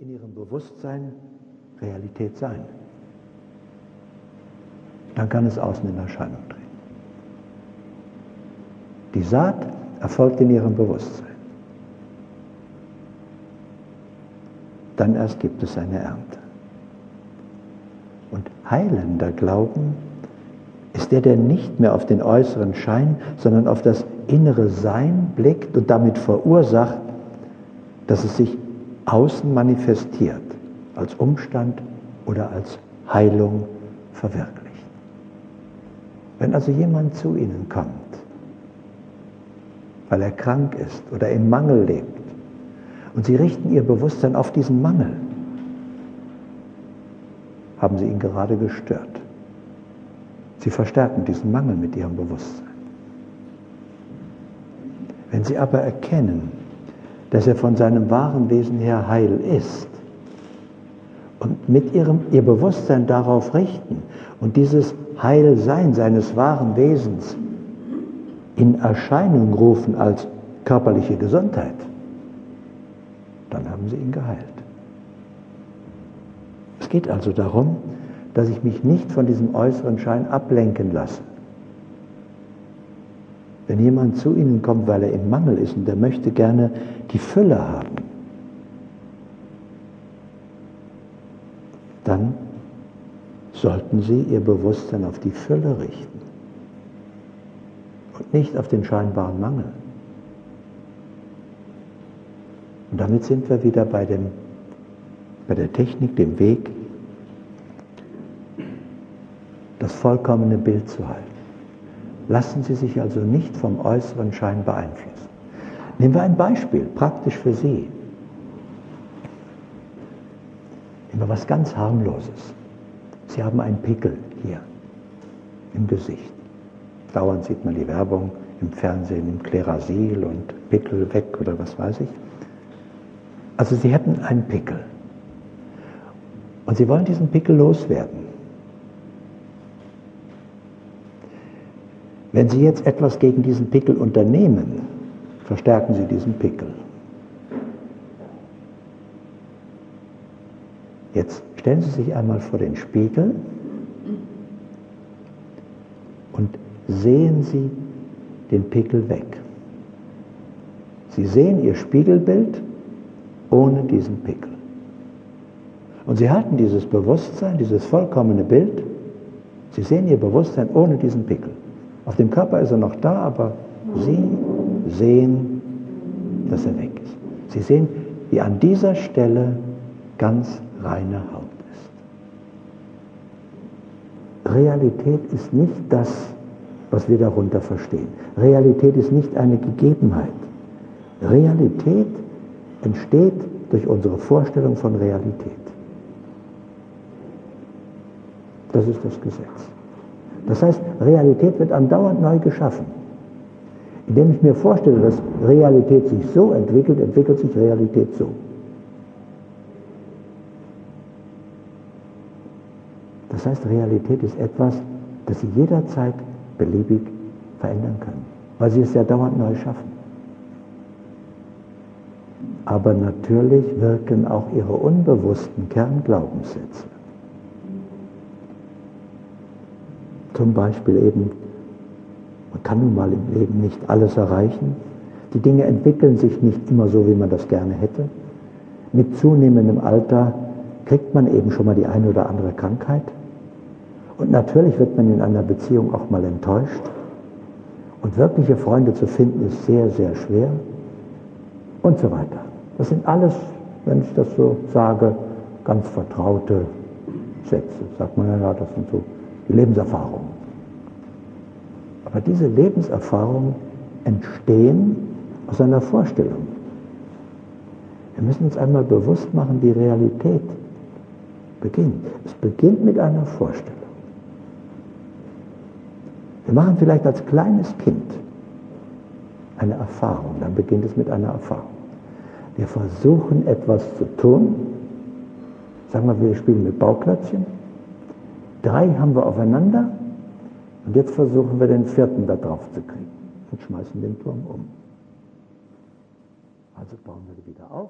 in ihrem Bewusstsein Realität sein. Dann kann es außen in Erscheinung treten. Die Saat erfolgt in ihrem Bewusstsein. Dann erst gibt es eine Ernte. Und heilender Glauben ist der, der nicht mehr auf den äußeren Schein, sondern auf das innere Sein blickt und damit verursacht, dass es sich außen manifestiert, als Umstand oder als Heilung verwirklicht. Wenn also jemand zu Ihnen kommt, weil er krank ist oder im Mangel lebt, und Sie richten Ihr Bewusstsein auf diesen Mangel, haben Sie ihn gerade gestört. Sie verstärken diesen Mangel mit Ihrem Bewusstsein. Wenn Sie aber erkennen, dass er von seinem wahren Wesen her heil ist und mit ihrem, ihr Bewusstsein darauf richten und dieses Heilsein seines wahren Wesens in Erscheinung rufen als körperliche Gesundheit, dann haben sie ihn geheilt. Es geht also darum, dass ich mich nicht von diesem äußeren Schein ablenken lasse. Wenn jemand zu Ihnen kommt, weil er im Mangel ist und der möchte gerne die Fülle haben, dann sollten Sie Ihr Bewusstsein auf die Fülle richten und nicht auf den scheinbaren Mangel. Und damit sind wir wieder bei, dem, bei der Technik, dem Weg, das vollkommene Bild zu halten. Lassen Sie sich also nicht vom äußeren Schein beeinflussen. Nehmen wir ein Beispiel, praktisch für Sie. Nehmen wir was ganz harmloses. Sie haben einen Pickel hier im Gesicht. Dauernd sieht man die Werbung im Fernsehen, im Klerasil und Pickel weg oder was weiß ich. Also Sie hätten einen Pickel. Und Sie wollen diesen Pickel loswerden. Wenn Sie jetzt etwas gegen diesen Pickel unternehmen, verstärken Sie diesen Pickel. Jetzt stellen Sie sich einmal vor den Spiegel und sehen Sie den Pickel weg. Sie sehen Ihr Spiegelbild ohne diesen Pickel. Und Sie halten dieses Bewusstsein, dieses vollkommene Bild, Sie sehen Ihr Bewusstsein ohne diesen Pickel. Auf dem Körper ist er noch da, aber Sie sehen, dass er weg ist. Sie sehen, wie an dieser Stelle ganz reine Haut ist. Realität ist nicht das, was wir darunter verstehen. Realität ist nicht eine Gegebenheit. Realität entsteht durch unsere Vorstellung von Realität. Das ist das Gesetz. Das heißt, Realität wird andauernd neu geschaffen. Indem ich mir vorstelle, dass Realität sich so entwickelt, entwickelt sich Realität so. Das heißt, Realität ist etwas, das Sie jederzeit beliebig verändern können, weil Sie es ja dauernd neu schaffen. Aber natürlich wirken auch Ihre unbewussten Kernglaubenssätze. Zum Beispiel eben, man kann nun mal im Leben nicht alles erreichen. Die Dinge entwickeln sich nicht immer so, wie man das gerne hätte. Mit zunehmendem Alter kriegt man eben schon mal die eine oder andere Krankheit. Und natürlich wird man in einer Beziehung auch mal enttäuscht. Und wirkliche Freunde zu finden ist sehr, sehr schwer. Und so weiter. Das sind alles, wenn ich das so sage, ganz vertraute Sätze. Sagt man ja, das sind so Lebenserfahrung. Aber diese Lebenserfahrungen entstehen aus einer Vorstellung. Wir müssen uns einmal bewusst machen, wie Realität beginnt. Es beginnt mit einer Vorstellung. Wir machen vielleicht als kleines Kind eine Erfahrung, dann beginnt es mit einer Erfahrung. Wir versuchen etwas zu tun. Sagen wir, wir spielen mit Bauklötzchen Drei haben wir aufeinander und jetzt versuchen wir den vierten da drauf zu kriegen und schmeißen den Turm um. Also bauen wir wieder auf.